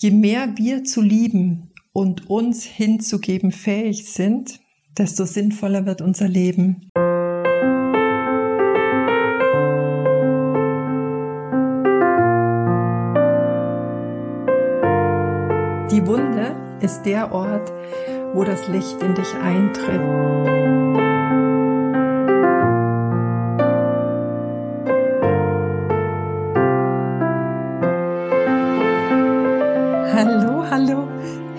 Je mehr wir zu lieben und uns hinzugeben fähig sind, desto sinnvoller wird unser Leben. Die Wunde ist der Ort, wo das Licht in dich eintritt.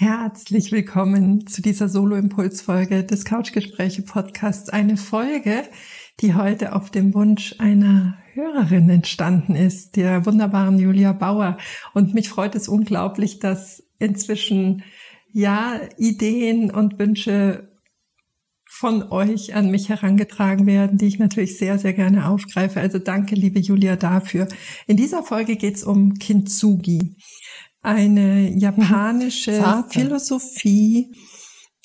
herzlich willkommen zu dieser Solo-Impuls-Folge des Couchgespräche-Podcasts. Eine Folge, die heute auf dem Wunsch einer Hörerin entstanden ist, der wunderbaren Julia Bauer. Und mich freut es unglaublich, dass inzwischen ja Ideen und Wünsche von euch an mich herangetragen werden, die ich natürlich sehr, sehr gerne aufgreife. Also danke, liebe Julia, dafür. In dieser Folge geht es um Kintsugi, eine japanische Zarte. Philosophie,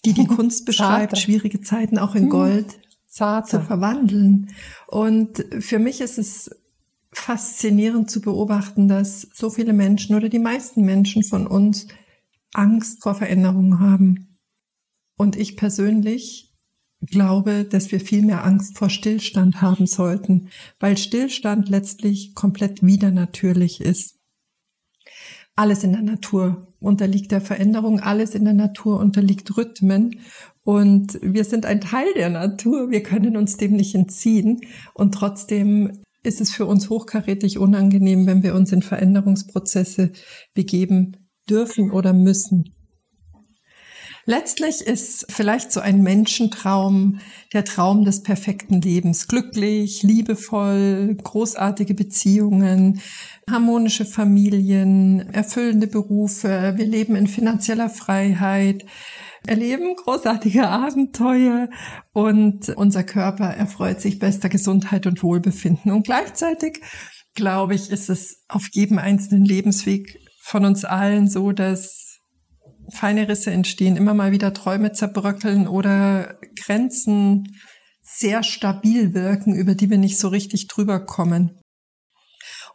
die die Kunst beschreibt, Zarte. schwierige Zeiten auch in hm. Gold Zarte. zu verwandeln. Und für mich ist es faszinierend zu beobachten, dass so viele Menschen oder die meisten Menschen von uns Angst vor Veränderungen haben. Und ich persönlich glaube, dass wir viel mehr Angst vor Stillstand haben sollten, weil Stillstand letztlich komplett wieder natürlich ist. Alles in der Natur unterliegt der Veränderung, alles in der Natur unterliegt Rhythmen und wir sind ein Teil der Natur, wir können uns dem nicht entziehen und trotzdem ist es für uns hochkarätig unangenehm, wenn wir uns in Veränderungsprozesse begeben dürfen oder müssen. Letztlich ist vielleicht so ein Menschentraum der Traum des perfekten Lebens. Glücklich, liebevoll, großartige Beziehungen, harmonische Familien, erfüllende Berufe. Wir leben in finanzieller Freiheit erleben großartige Abenteuer und unser Körper erfreut sich bester Gesundheit und Wohlbefinden. Und gleichzeitig, glaube ich, ist es auf jedem einzelnen Lebensweg von uns allen so, dass feine Risse entstehen, immer mal wieder Träume zerbröckeln oder Grenzen sehr stabil wirken, über die wir nicht so richtig drüber kommen.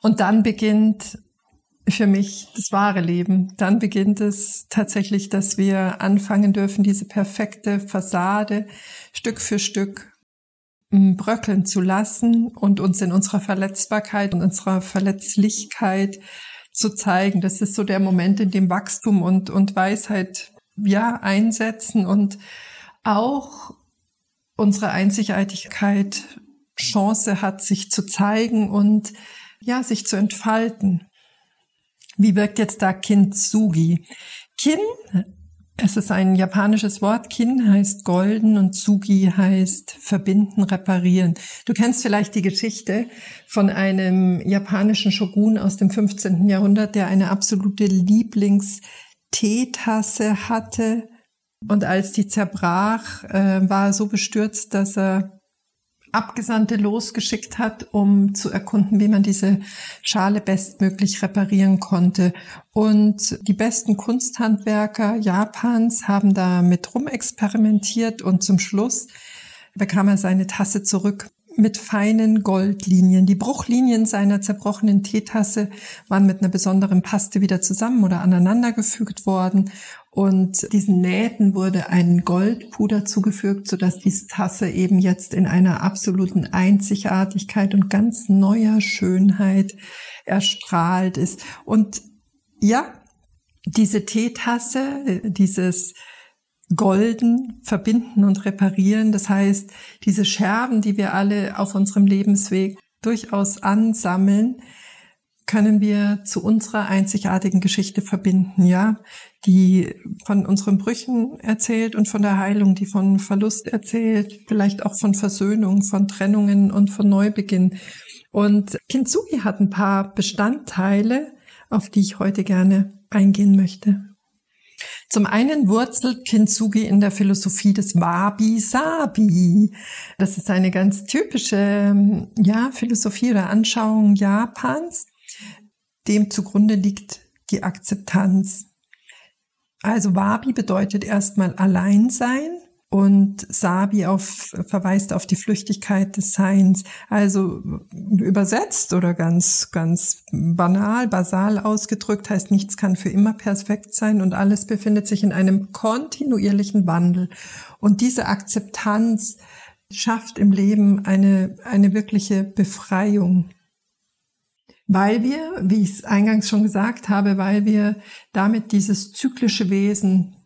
Und dann beginnt für mich das wahre Leben. Dann beginnt es tatsächlich, dass wir anfangen dürfen, diese perfekte Fassade Stück für Stück mm, bröckeln zu lassen und uns in unserer Verletzbarkeit und unserer Verletzlichkeit zu zeigen. Das ist so der Moment, in dem Wachstum und, und Weisheit ja einsetzen und auch unsere Einzigartigkeit Chance hat, sich zu zeigen und ja, sich zu entfalten. Wie wirkt jetzt da Kintsugi? Kin es ist ein japanisches Wort. Kin heißt golden und Sugi heißt verbinden, reparieren. Du kennst vielleicht die Geschichte von einem japanischen Shogun aus dem 15. Jahrhundert, der eine absolute Lieblingsteetasse hatte. Und als die zerbrach, äh, war er so bestürzt, dass er Abgesandte losgeschickt hat, um zu erkunden, wie man diese Schale bestmöglich reparieren konnte. Und die besten Kunsthandwerker Japans haben da mit rumexperimentiert und zum Schluss bekam er seine Tasse zurück mit feinen Goldlinien. Die Bruchlinien seiner zerbrochenen Teetasse waren mit einer besonderen Paste wieder zusammen oder aneinandergefügt worden. Und diesen Nähten wurde ein Goldpuder zugefügt, sodass diese Tasse eben jetzt in einer absoluten Einzigartigkeit und ganz neuer Schönheit erstrahlt ist. Und ja, diese Teetasse, dieses golden verbinden und reparieren. Das heißt, diese Scherben, die wir alle auf unserem Lebensweg durchaus ansammeln, können wir zu unserer einzigartigen Geschichte verbinden, ja, die von unseren Brüchen erzählt und von der Heilung, die von Verlust erzählt, vielleicht auch von Versöhnung, von Trennungen und von Neubeginn. Und Kintsugi hat ein paar Bestandteile, auf die ich heute gerne eingehen möchte. Zum einen wurzelt Kintsugi in der Philosophie des Wabi-Sabi. Das ist eine ganz typische ja, Philosophie oder Anschauung Japans. Dem zugrunde liegt die Akzeptanz. Also Wabi bedeutet erstmal Alleinsein und Sabi auf, verweist auf die Flüchtigkeit des Seins. Also übersetzt oder ganz, ganz banal, basal ausgedrückt heißt, nichts kann für immer perfekt sein und alles befindet sich in einem kontinuierlichen Wandel. Und diese Akzeptanz schafft im Leben eine, eine wirkliche Befreiung. Weil wir, wie ich es eingangs schon gesagt habe, weil wir damit dieses zyklische Wesen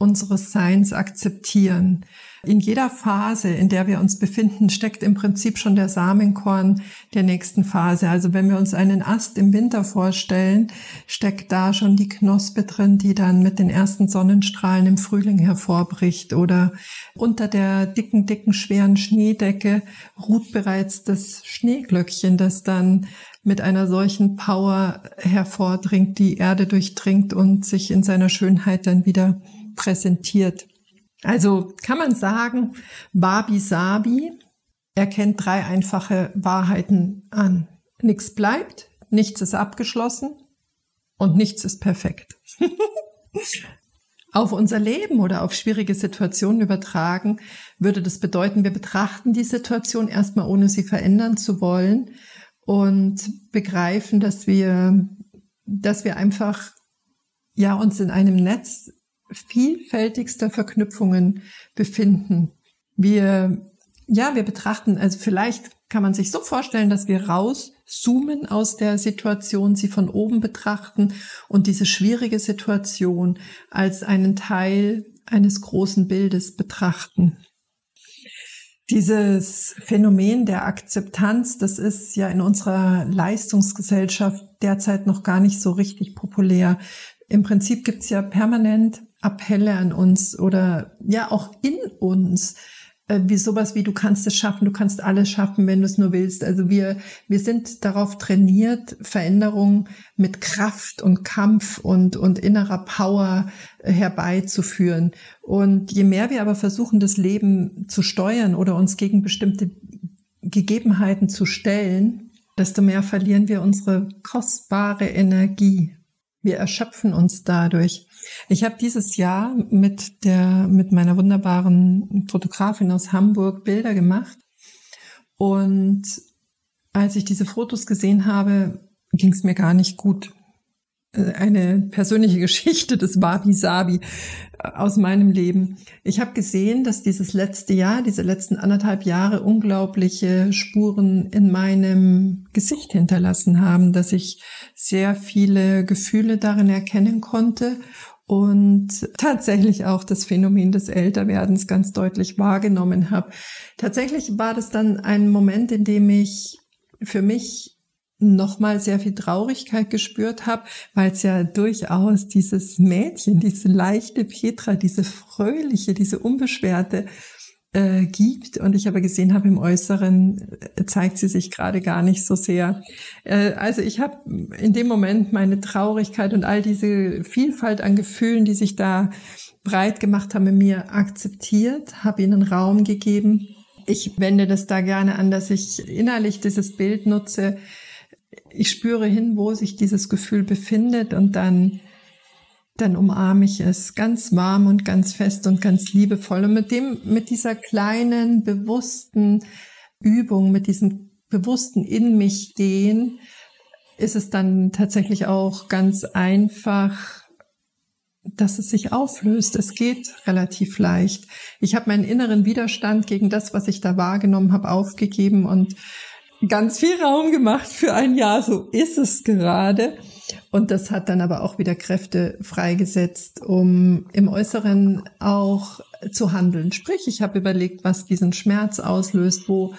unseres Seins akzeptieren. In jeder Phase, in der wir uns befinden, steckt im Prinzip schon der Samenkorn der nächsten Phase. Also wenn wir uns einen Ast im Winter vorstellen, steckt da schon die Knospe drin, die dann mit den ersten Sonnenstrahlen im Frühling hervorbricht. Oder unter der dicken, dicken, schweren Schneedecke ruht bereits das Schneeglöckchen, das dann mit einer solchen Power hervordringt, die Erde durchdringt und sich in seiner Schönheit dann wieder präsentiert. Also kann man sagen, Babi Sabi erkennt drei einfache Wahrheiten an. Nichts bleibt, nichts ist abgeschlossen und nichts ist perfekt. auf unser Leben oder auf schwierige Situationen übertragen, würde das bedeuten, wir betrachten die Situation erstmal ohne sie verändern zu wollen und begreifen, dass wir, dass wir einfach ja uns in einem Netz vielfältigster Verknüpfungen befinden. Wir, ja, wir betrachten, also vielleicht kann man sich so vorstellen, dass wir rauszoomen aus der Situation, sie von oben betrachten und diese schwierige Situation als einen Teil eines großen Bildes betrachten. Dieses Phänomen der Akzeptanz, das ist ja in unserer Leistungsgesellschaft derzeit noch gar nicht so richtig populär. Im Prinzip gibt's ja permanent Appelle an uns oder ja auch in uns, äh, wie sowas wie du kannst es schaffen, du kannst alles schaffen, wenn du es nur willst. Also wir, wir sind darauf trainiert, Veränderungen mit Kraft und Kampf und, und innerer Power äh, herbeizuführen. Und je mehr wir aber versuchen, das Leben zu steuern oder uns gegen bestimmte Gegebenheiten zu stellen, desto mehr verlieren wir unsere kostbare Energie. Wir erschöpfen uns dadurch. Ich habe dieses Jahr mit der mit meiner wunderbaren Fotografin aus Hamburg Bilder gemacht und als ich diese Fotos gesehen habe, ging es mir gar nicht gut. Eine persönliche Geschichte des Wabi Sabi äh, aus meinem Leben. Ich habe gesehen, dass dieses letzte Jahr, diese letzten anderthalb Jahre unglaubliche Spuren in meinem Gesicht hinterlassen haben, dass ich sehr viele Gefühle darin erkennen konnte und tatsächlich auch das Phänomen des Älterwerdens ganz deutlich wahrgenommen habe. Tatsächlich war das dann ein Moment, in dem ich für mich nochmal sehr viel Traurigkeit gespürt habe, weil es ja durchaus dieses Mädchen, diese leichte Petra, diese fröhliche, diese unbeschwerte äh, gibt. Und ich aber gesehen habe, im Äußeren äh, zeigt sie sich gerade gar nicht so sehr. Äh, also ich habe in dem Moment meine Traurigkeit und all diese Vielfalt an Gefühlen, die sich da breit gemacht haben, in mir akzeptiert, habe ihnen Raum gegeben. Ich wende das da gerne an, dass ich innerlich dieses Bild nutze, ich spüre hin, wo sich dieses Gefühl befindet und dann, dann umarme ich es ganz warm und ganz fest und ganz liebevoll. Und mit dem, mit dieser kleinen, bewussten Übung, mit diesem bewussten in mich gehen, ist es dann tatsächlich auch ganz einfach, dass es sich auflöst. Es geht relativ leicht. Ich habe meinen inneren Widerstand gegen das, was ich da wahrgenommen habe, aufgegeben und ganz viel Raum gemacht für ein Jahr. So ist es gerade. Und das hat dann aber auch wieder Kräfte freigesetzt, um im Äußeren auch zu handeln. Sprich, ich habe überlegt, was diesen Schmerz auslöst, wo,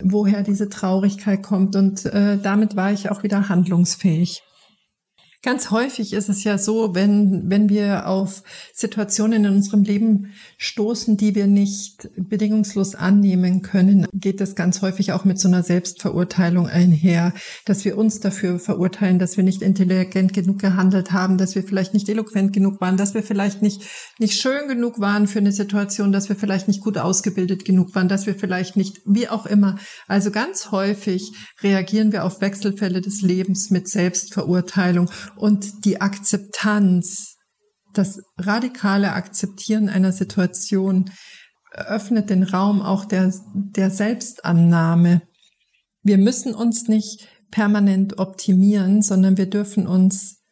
woher diese Traurigkeit kommt. Und äh, damit war ich auch wieder handlungsfähig. Ganz häufig ist es ja so, wenn, wenn wir auf Situationen in unserem Leben stoßen, die wir nicht bedingungslos annehmen können, geht das ganz häufig auch mit so einer Selbstverurteilung einher, dass wir uns dafür verurteilen, dass wir nicht intelligent genug gehandelt haben, dass wir vielleicht nicht eloquent genug waren, dass wir vielleicht nicht, nicht schön genug waren für eine Situation, dass wir vielleicht nicht gut ausgebildet genug waren, dass wir vielleicht nicht, wie auch immer. Also ganz häufig reagieren wir auf Wechselfälle des Lebens mit Selbstverurteilung und die Akzeptanz, das radikale Akzeptieren einer Situation öffnet den Raum auch der, der Selbstannahme. Wir müssen uns nicht permanent optimieren, sondern wir dürfen uns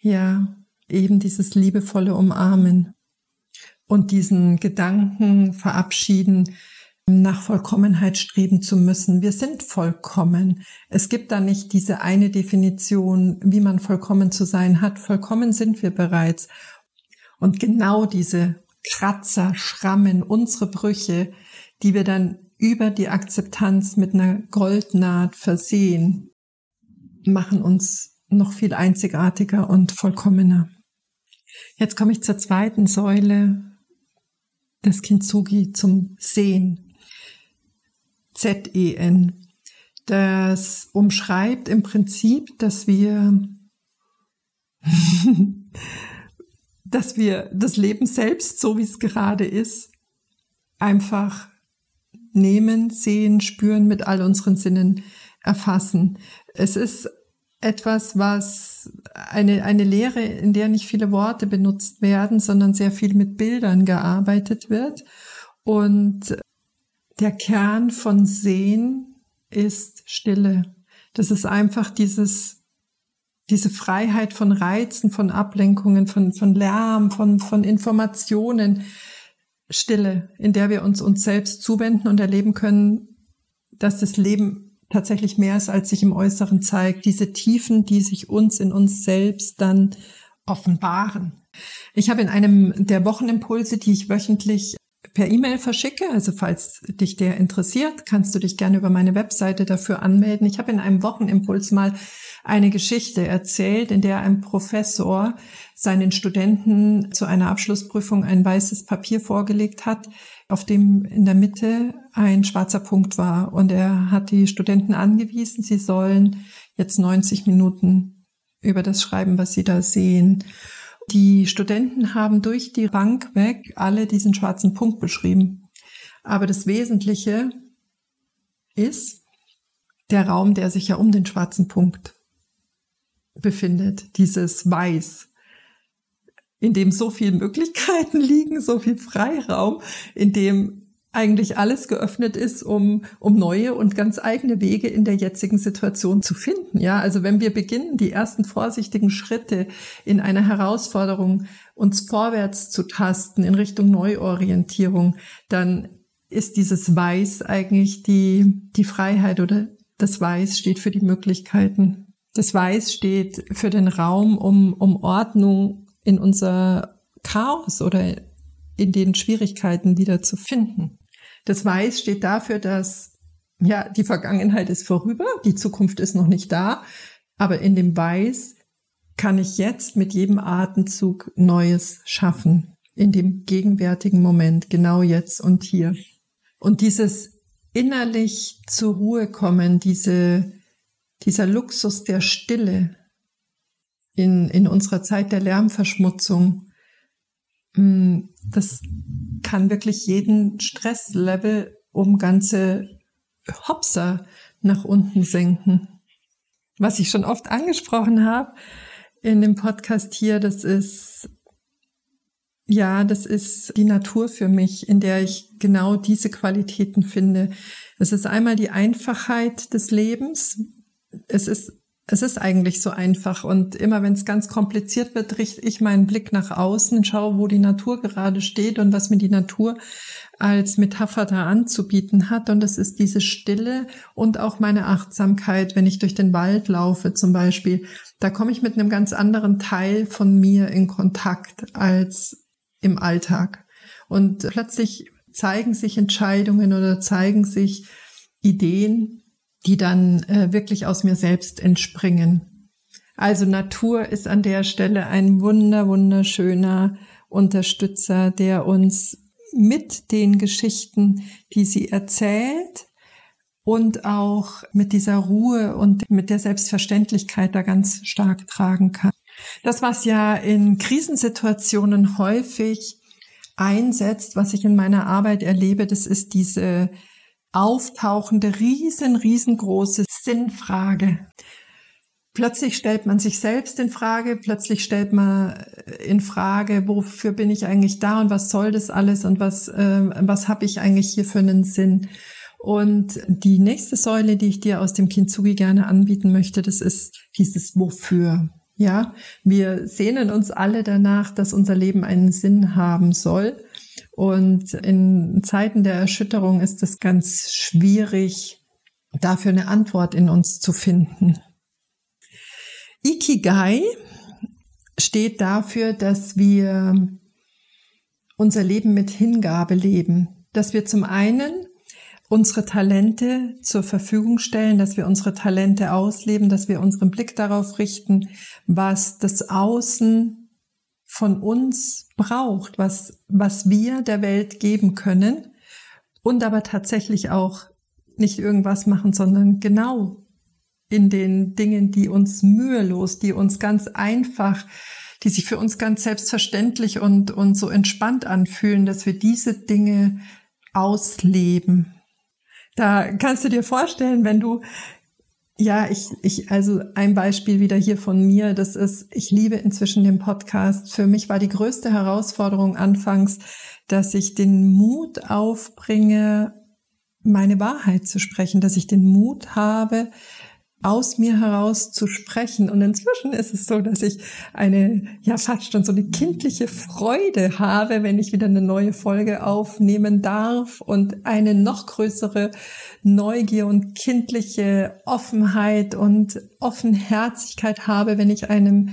ja eben dieses liebevolle umarmen und diesen Gedanken verabschieden, nach Vollkommenheit streben zu müssen. Wir sind vollkommen. Es gibt da nicht diese eine Definition, wie man vollkommen zu sein hat. Vollkommen sind wir bereits. Und genau diese Kratzer, Schrammen, unsere Brüche, die wir dann über die Akzeptanz mit einer Goldnaht versehen, machen uns noch viel einzigartiger und vollkommener. Jetzt komme ich zur zweiten Säule des Kintsugi zum Sehen. Z-E-N. Das umschreibt im Prinzip, dass wir, dass wir das Leben selbst, so wie es gerade ist, einfach nehmen, sehen, spüren, mit all unseren Sinnen erfassen. Es ist etwas, was eine, eine Lehre, in der nicht viele Worte benutzt werden, sondern sehr viel mit Bildern gearbeitet wird. Und der Kern von Sehen ist Stille. Das ist einfach dieses, diese Freiheit von Reizen, von Ablenkungen, von, von Lärm, von, von Informationen. Stille, in der wir uns uns selbst zuwenden und erleben können, dass das Leben tatsächlich mehr ist, als sich im Äußeren zeigt. Diese Tiefen, die sich uns in uns selbst dann offenbaren. Ich habe in einem der Wochenimpulse, die ich wöchentlich per E-Mail verschicke. Also falls dich der interessiert, kannst du dich gerne über meine Webseite dafür anmelden. Ich habe in einem Wochenimpuls mal eine Geschichte erzählt, in der ein Professor seinen Studenten zu einer Abschlussprüfung ein weißes Papier vorgelegt hat, auf dem in der Mitte ein schwarzer Punkt war. Und er hat die Studenten angewiesen, sie sollen jetzt 90 Minuten über das schreiben, was sie da sehen. Die Studenten haben durch die Bank weg alle diesen schwarzen Punkt beschrieben. Aber das Wesentliche ist der Raum, der sich ja um den schwarzen Punkt befindet, dieses Weiß, in dem so viele Möglichkeiten liegen, so viel Freiraum, in dem eigentlich alles geöffnet ist, um, um neue und ganz eigene Wege in der jetzigen Situation zu finden. Ja, also wenn wir beginnen, die ersten vorsichtigen Schritte in einer Herausforderung uns vorwärts zu tasten in Richtung Neuorientierung, dann ist dieses Weiß eigentlich die, die Freiheit oder das Weiß steht für die Möglichkeiten. Das Weiß steht für den Raum, um, um Ordnung in unser Chaos oder in den Schwierigkeiten wieder zu finden. Das Weiß steht dafür, dass ja, die Vergangenheit ist vorüber, die Zukunft ist noch nicht da, aber in dem Weiß kann ich jetzt mit jedem Atemzug Neues schaffen, in dem gegenwärtigen Moment, genau jetzt und hier. Und dieses innerlich zur Ruhe kommen, diese, dieser Luxus der Stille in, in unserer Zeit der Lärmverschmutzung, das kann wirklich jeden Stresslevel um ganze Hopser nach unten senken. Was ich schon oft angesprochen habe in dem Podcast hier, das ist ja, das ist die Natur für mich, in der ich genau diese Qualitäten finde. Es ist einmal die Einfachheit des Lebens. Es ist es ist eigentlich so einfach. Und immer wenn es ganz kompliziert wird, richte ich meinen Blick nach außen, schaue, wo die Natur gerade steht und was mir die Natur als Metapher da anzubieten hat. Und das ist diese Stille und auch meine Achtsamkeit, wenn ich durch den Wald laufe zum Beispiel. Da komme ich mit einem ganz anderen Teil von mir in Kontakt als im Alltag. Und plötzlich zeigen sich Entscheidungen oder zeigen sich Ideen, die dann äh, wirklich aus mir selbst entspringen. Also Natur ist an der Stelle ein wunder, wunderschöner Unterstützer, der uns mit den Geschichten, die sie erzählt und auch mit dieser Ruhe und mit der Selbstverständlichkeit da ganz stark tragen kann. Das, was ja in Krisensituationen häufig einsetzt, was ich in meiner Arbeit erlebe, das ist diese auftauchende, riesen, riesengroße Sinnfrage. Plötzlich stellt man sich selbst in Frage, plötzlich stellt man in Frage, wofür bin ich eigentlich da und was soll das alles und was, äh, was habe ich eigentlich hier für einen Sinn. Und die nächste Säule, die ich dir aus dem Kintsugi gerne anbieten möchte, das ist dieses Wofür. Ja, wir sehnen uns alle danach, dass unser Leben einen Sinn haben soll. Und in Zeiten der Erschütterung ist es ganz schwierig, dafür eine Antwort in uns zu finden. Ikigai steht dafür, dass wir unser Leben mit Hingabe leben, dass wir zum einen unsere Talente zur Verfügung stellen, dass wir unsere Talente ausleben, dass wir unseren Blick darauf richten, was das Außen von uns braucht, was, was wir der Welt geben können und aber tatsächlich auch nicht irgendwas machen, sondern genau in den Dingen, die uns mühelos, die uns ganz einfach, die sich für uns ganz selbstverständlich und, und so entspannt anfühlen, dass wir diese Dinge ausleben. Da kannst du dir vorstellen, wenn du ja, ich, ich, also ein Beispiel wieder hier von mir, das ist, ich liebe inzwischen den Podcast. Für mich war die größte Herausforderung anfangs, dass ich den Mut aufbringe, meine Wahrheit zu sprechen, dass ich den Mut habe, aus mir heraus zu sprechen. Und inzwischen ist es so, dass ich eine, ja, fast schon so eine kindliche Freude habe, wenn ich wieder eine neue Folge aufnehmen darf und eine noch größere Neugier und kindliche Offenheit und Offenherzigkeit habe, wenn ich einem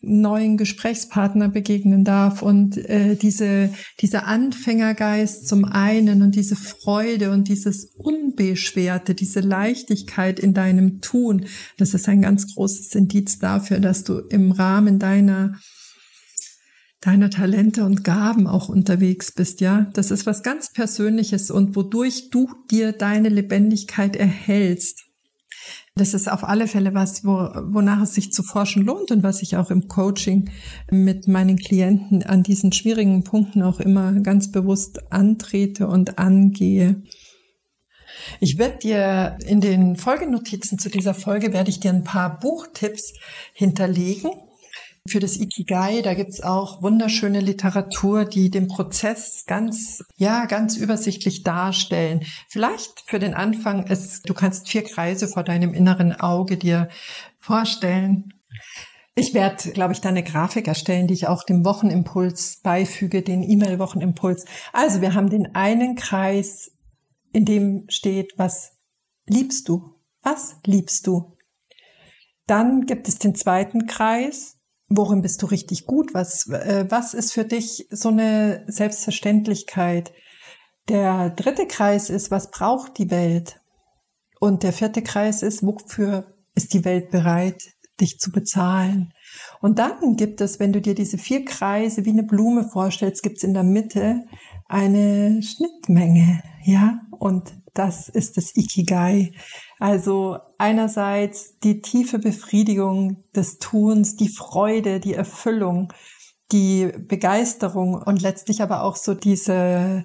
neuen Gesprächspartner begegnen darf und äh, diese dieser Anfängergeist zum einen und diese Freude und dieses unbeschwerte, diese Leichtigkeit in deinem Tun, das ist ein ganz großes Indiz dafür, dass du im Rahmen deiner deiner Talente und Gaben auch unterwegs bist, ja. Das ist was ganz Persönliches und wodurch du dir deine Lebendigkeit erhältst. Das ist auf alle Fälle was, wo, wonach es sich zu forschen lohnt und was ich auch im Coaching mit meinen Klienten an diesen schwierigen Punkten auch immer ganz bewusst antrete und angehe. Ich werde dir in den Folgenotizen zu dieser Folge werde ich dir ein paar Buchtipps hinterlegen, für das Ikigai. Da gibt's auch wunderschöne Literatur, die den Prozess ganz, ja, ganz übersichtlich darstellen. Vielleicht für den Anfang ist, du kannst vier Kreise vor deinem inneren Auge dir vorstellen. Ich werde, glaube ich, da eine Grafik erstellen, die ich auch dem Wochenimpuls beifüge, den E-Mail-Wochenimpuls. Also wir haben den einen Kreis, in dem steht, was liebst du? Was liebst du? Dann gibt es den zweiten Kreis, worin bist du richtig gut? Was, äh, was ist für dich so eine Selbstverständlichkeit? Der dritte Kreis ist, was braucht die Welt? Und der vierte Kreis ist, wofür ist die Welt bereit, dich zu bezahlen? Und dann gibt es, wenn du dir diese vier Kreise wie eine Blume vorstellst, gibt es in der Mitte eine Schnittmenge, ja? Und das ist das Ikigai. Also einerseits die tiefe Befriedigung des Tuns, die Freude, die Erfüllung, die Begeisterung und letztlich aber auch so diese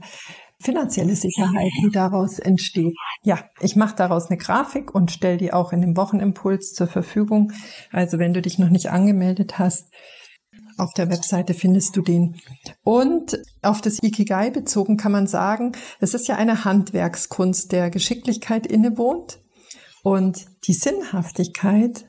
finanzielle Sicherheit, die daraus entsteht. Ja, ich mache daraus eine Grafik und stelle die auch in dem Wochenimpuls zur Verfügung. Also wenn du dich noch nicht angemeldet hast, auf der Webseite findest du den. Und auf das Ikigai bezogen kann man sagen, es ist ja eine Handwerkskunst, der Geschicklichkeit innewohnt. Und die Sinnhaftigkeit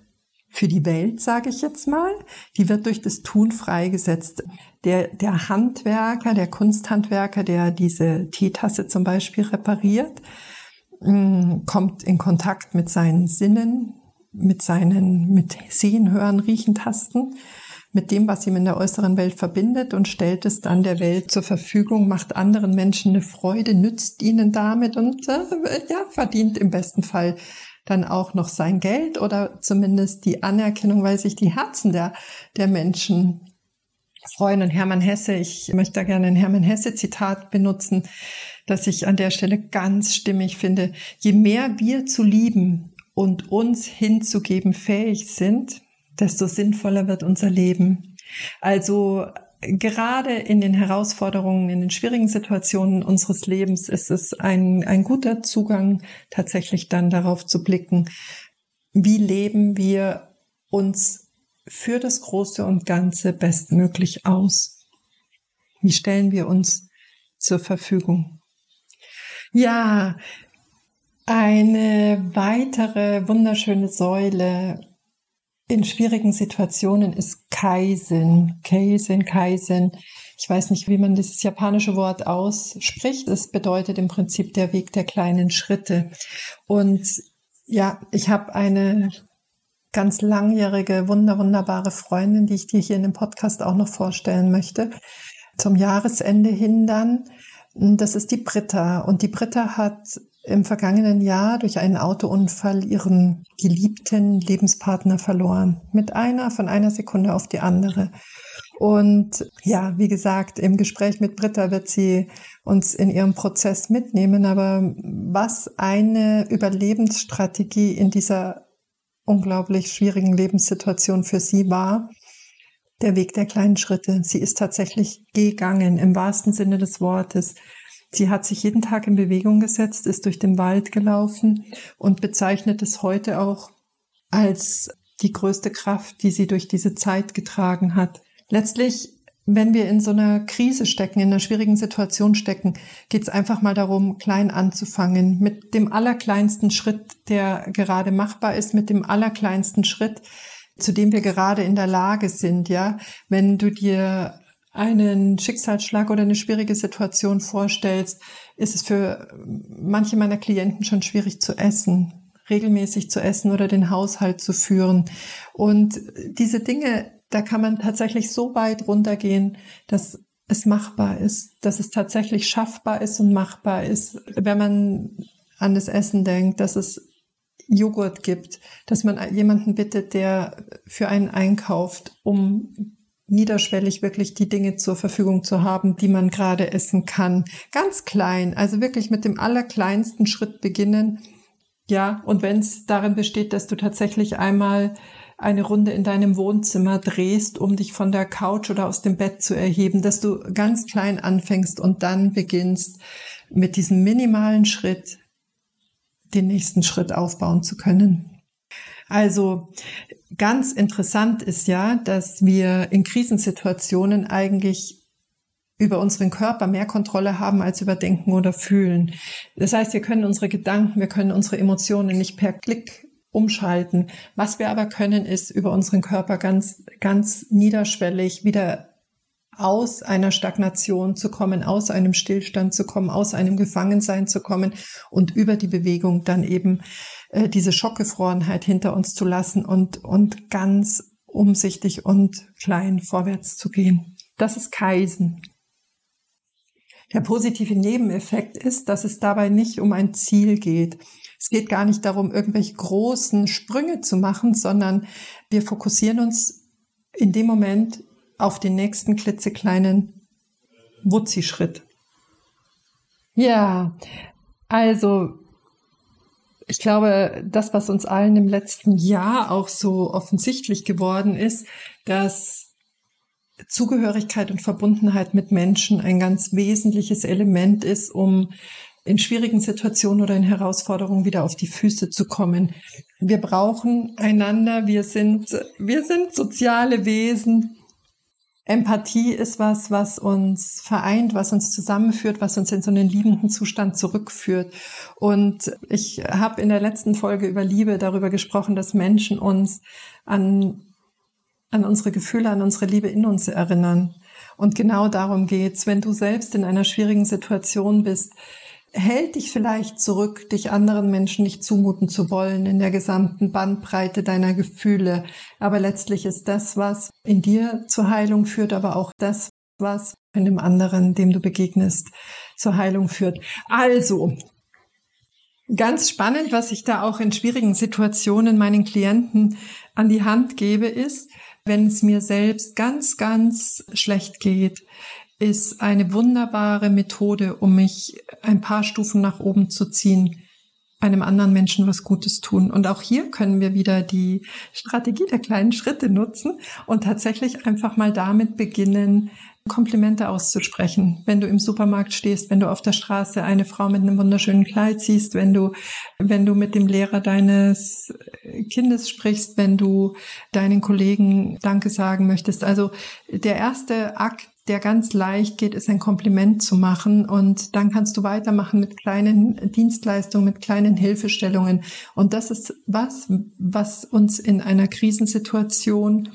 für die Welt, sage ich jetzt mal, die wird durch das Tun freigesetzt. Der, der Handwerker, der Kunsthandwerker, der diese Teetasse zum Beispiel repariert, mm, kommt in Kontakt mit seinen Sinnen, mit seinen, mit Sehen, Hören, Riechen, Tasten, mit dem, was ihm in der äußeren Welt verbindet und stellt es dann der Welt zur Verfügung, macht anderen Menschen eine Freude, nützt ihnen damit und äh, ja, verdient im besten Fall dann auch noch sein Geld oder zumindest die Anerkennung, weil sich die Herzen der, der Menschen freuen. Und Hermann Hesse, ich möchte da gerne ein Hermann Hesse Zitat benutzen, das ich an der Stelle ganz stimmig finde. Je mehr wir zu lieben und uns hinzugeben fähig sind, desto sinnvoller wird unser Leben. Also gerade in den Herausforderungen, in den schwierigen Situationen unseres Lebens ist es ein, ein guter Zugang, tatsächlich dann darauf zu blicken, wie leben wir uns für das Große und Ganze bestmöglich aus? Wie stellen wir uns zur Verfügung? Ja, eine weitere wunderschöne Säule in schwierigen Situationen ist Kaizen. Kaizen, Kaizen. Ich weiß nicht, wie man dieses japanische Wort ausspricht. Es bedeutet im Prinzip der Weg der kleinen Schritte. Und ja, ich habe eine ganz langjährige, wunder, wunderbare Freundin, die ich dir hier in dem Podcast auch noch vorstellen möchte. Zum Jahresende hin dann. Das ist die Britta. Und die Britta hat im vergangenen Jahr durch einen Autounfall ihren geliebten Lebenspartner verloren. Mit einer, von einer Sekunde auf die andere. Und ja, wie gesagt, im Gespräch mit Britta wird sie uns in ihrem Prozess mitnehmen. Aber was eine Überlebensstrategie in dieser unglaublich schwierigen Lebenssituation für sie war, der Weg der kleinen Schritte. Sie ist tatsächlich gegangen im wahrsten Sinne des Wortes. Sie hat sich jeden Tag in Bewegung gesetzt, ist durch den Wald gelaufen und bezeichnet es heute auch als die größte Kraft, die sie durch diese Zeit getragen hat. Letztlich, wenn wir in so einer Krise stecken, in einer schwierigen Situation stecken, geht es einfach mal darum, klein anzufangen, mit dem allerkleinsten Schritt, der gerade machbar ist, mit dem allerkleinsten Schritt, zu dem wir gerade in der Lage sind, ja. Wenn du dir einen Schicksalsschlag oder eine schwierige Situation vorstellst, ist es für manche meiner Klienten schon schwierig zu essen, regelmäßig zu essen oder den Haushalt zu führen. Und diese Dinge, da kann man tatsächlich so weit runtergehen, dass es machbar ist, dass es tatsächlich schaffbar ist und machbar ist, wenn man an das Essen denkt, dass es Joghurt gibt, dass man jemanden bittet, der für einen einkauft, um niederschwellig wirklich die Dinge zur Verfügung zu haben, die man gerade essen kann. Ganz klein, also wirklich mit dem allerkleinsten Schritt beginnen. Ja, und wenn es darin besteht, dass du tatsächlich einmal eine Runde in deinem Wohnzimmer drehst, um dich von der Couch oder aus dem Bett zu erheben, dass du ganz klein anfängst und dann beginnst, mit diesem minimalen Schritt den nächsten Schritt aufbauen zu können. Also ganz interessant ist ja, dass wir in Krisensituationen eigentlich über unseren Körper mehr Kontrolle haben als über Denken oder Fühlen. Das heißt, wir können unsere Gedanken, wir können unsere Emotionen nicht per Klick umschalten. Was wir aber können, ist über unseren Körper ganz, ganz niederschwellig wieder aus einer Stagnation zu kommen, aus einem Stillstand zu kommen, aus einem Gefangensein zu kommen und über die Bewegung dann eben äh, diese Schockgefrorenheit hinter uns zu lassen und, und ganz umsichtig und klein vorwärts zu gehen. Das ist Kaisen. Der positive Nebeneffekt ist, dass es dabei nicht um ein Ziel geht. Es geht gar nicht darum, irgendwelche großen Sprünge zu machen, sondern wir fokussieren uns in dem Moment auf den nächsten klitzekleinen Wutzi-Schritt. Ja, also ich glaube, das, was uns allen im letzten Jahr auch so offensichtlich geworden ist, dass Zugehörigkeit und Verbundenheit mit Menschen ein ganz wesentliches Element ist, um in schwierigen Situationen oder in Herausforderungen wieder auf die Füße zu kommen. Wir brauchen einander. Wir sind, wir sind soziale Wesen. Empathie ist was, was uns vereint, was uns zusammenführt, was uns in so einen liebenden Zustand zurückführt. Und ich habe in der letzten Folge über Liebe darüber gesprochen, dass Menschen uns an, an unsere Gefühle, an unsere Liebe in uns erinnern. Und genau darum geht's. Wenn du selbst in einer schwierigen Situation bist, hält dich vielleicht zurück, dich anderen Menschen nicht zumuten zu wollen in der gesamten Bandbreite deiner Gefühle. Aber letztlich ist das, was in dir zur Heilung führt, aber auch das, was in dem anderen, dem du begegnest, zur Heilung führt. Also, ganz spannend, was ich da auch in schwierigen Situationen meinen Klienten an die Hand gebe, ist, wenn es mir selbst ganz, ganz schlecht geht, ist eine wunderbare Methode, um mich ein paar Stufen nach oben zu ziehen, einem anderen Menschen was Gutes tun. Und auch hier können wir wieder die Strategie der kleinen Schritte nutzen und tatsächlich einfach mal damit beginnen, Komplimente auszusprechen. Wenn du im Supermarkt stehst, wenn du auf der Straße eine Frau mit einem wunderschönen Kleid siehst, wenn du, wenn du mit dem Lehrer deines Kindes sprichst, wenn du deinen Kollegen Danke sagen möchtest. Also der erste Akt der ganz leicht geht, ist ein Kompliment zu machen. Und dann kannst du weitermachen mit kleinen Dienstleistungen, mit kleinen Hilfestellungen. Und das ist was, was uns in einer Krisensituation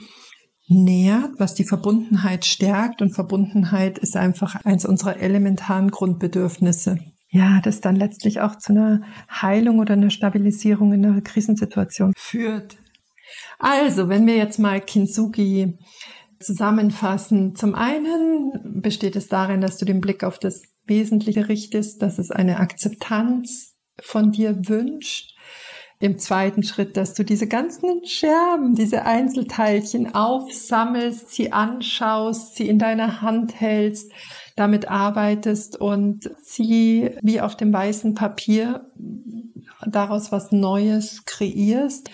nährt, was die Verbundenheit stärkt. Und Verbundenheit ist einfach eins unserer elementaren Grundbedürfnisse. Ja, das dann letztlich auch zu einer Heilung oder einer Stabilisierung in einer Krisensituation führt. Also, wenn wir jetzt mal Kintsugi zusammenfassen. Zum einen besteht es darin, dass du den Blick auf das Wesentliche richtest, dass es eine Akzeptanz von dir wünscht. Im zweiten Schritt, dass du diese ganzen Scherben, diese Einzelteilchen aufsammelst, sie anschaust, sie in deiner Hand hältst, damit arbeitest und sie wie auf dem weißen Papier daraus was Neues kreierst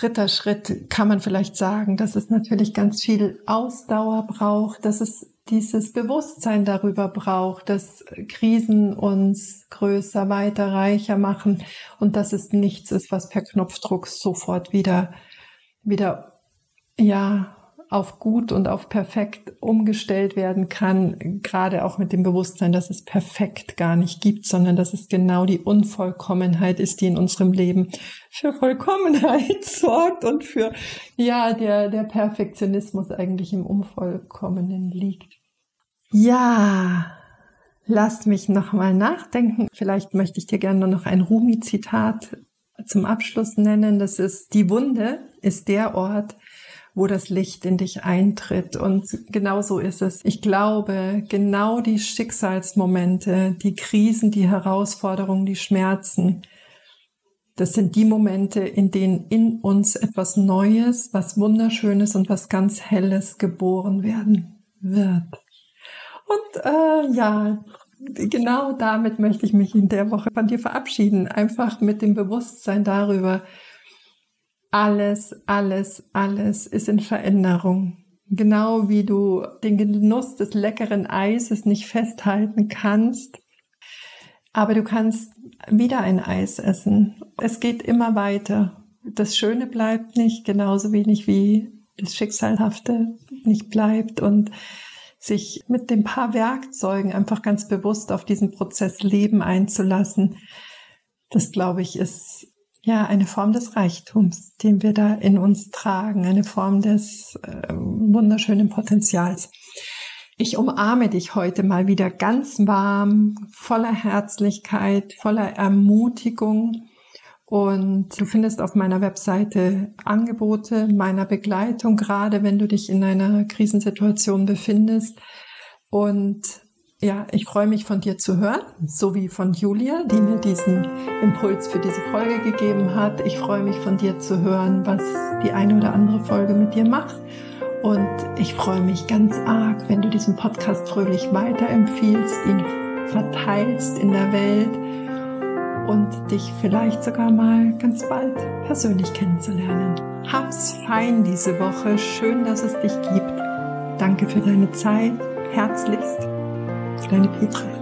dritter Schritt kann man vielleicht sagen, dass es natürlich ganz viel Ausdauer braucht, dass es dieses Bewusstsein darüber braucht, dass Krisen uns größer, weiter, reicher machen und dass es nichts ist, was per Knopfdruck sofort wieder, wieder, ja, auf gut und auf perfekt umgestellt werden kann, gerade auch mit dem Bewusstsein, dass es perfekt gar nicht gibt, sondern dass es genau die Unvollkommenheit ist, die in unserem Leben für Vollkommenheit sorgt und für, ja, der, der Perfektionismus eigentlich im Unvollkommenen liegt. Ja, lass mich nochmal nachdenken. Vielleicht möchte ich dir gerne noch ein Rumi-Zitat zum Abschluss nennen. Das ist, die Wunde ist der Ort, wo das Licht in dich eintritt. Und genau so ist es. Ich glaube, genau die Schicksalsmomente, die Krisen, die Herausforderungen, die Schmerzen, das sind die Momente, in denen in uns etwas Neues, was Wunderschönes und was ganz Helles geboren werden wird. Und äh, ja, genau damit möchte ich mich in der Woche von dir verabschieden. Einfach mit dem Bewusstsein darüber, alles, alles, alles ist in Veränderung. Genau wie du den Genuss des leckeren Eises nicht festhalten kannst, aber du kannst wieder ein Eis essen. Es geht immer weiter. Das Schöne bleibt nicht, genauso wenig wie das Schicksalhafte nicht bleibt und sich mit den paar Werkzeugen einfach ganz bewusst auf diesen Prozess Leben einzulassen, das glaube ich ist ja, eine Form des Reichtums, den wir da in uns tragen, eine Form des äh, wunderschönen Potenzials. Ich umarme dich heute mal wieder ganz warm, voller Herzlichkeit, voller Ermutigung. Und du findest auf meiner Webseite Angebote meiner Begleitung, gerade wenn du dich in einer Krisensituation befindest. Und ja, ich freue mich von dir zu hören, so wie von Julia, die mir diesen Impuls für diese Folge gegeben hat. Ich freue mich von dir zu hören, was die eine oder andere Folge mit dir macht. Und ich freue mich ganz arg, wenn du diesen Podcast fröhlich weiterempfiehlst, ihn verteilst in der Welt und dich vielleicht sogar mal ganz bald persönlich kennenzulernen. Hab's fein diese Woche. Schön, dass es dich gibt. Danke für deine Zeit. Herzlichst deine Petra.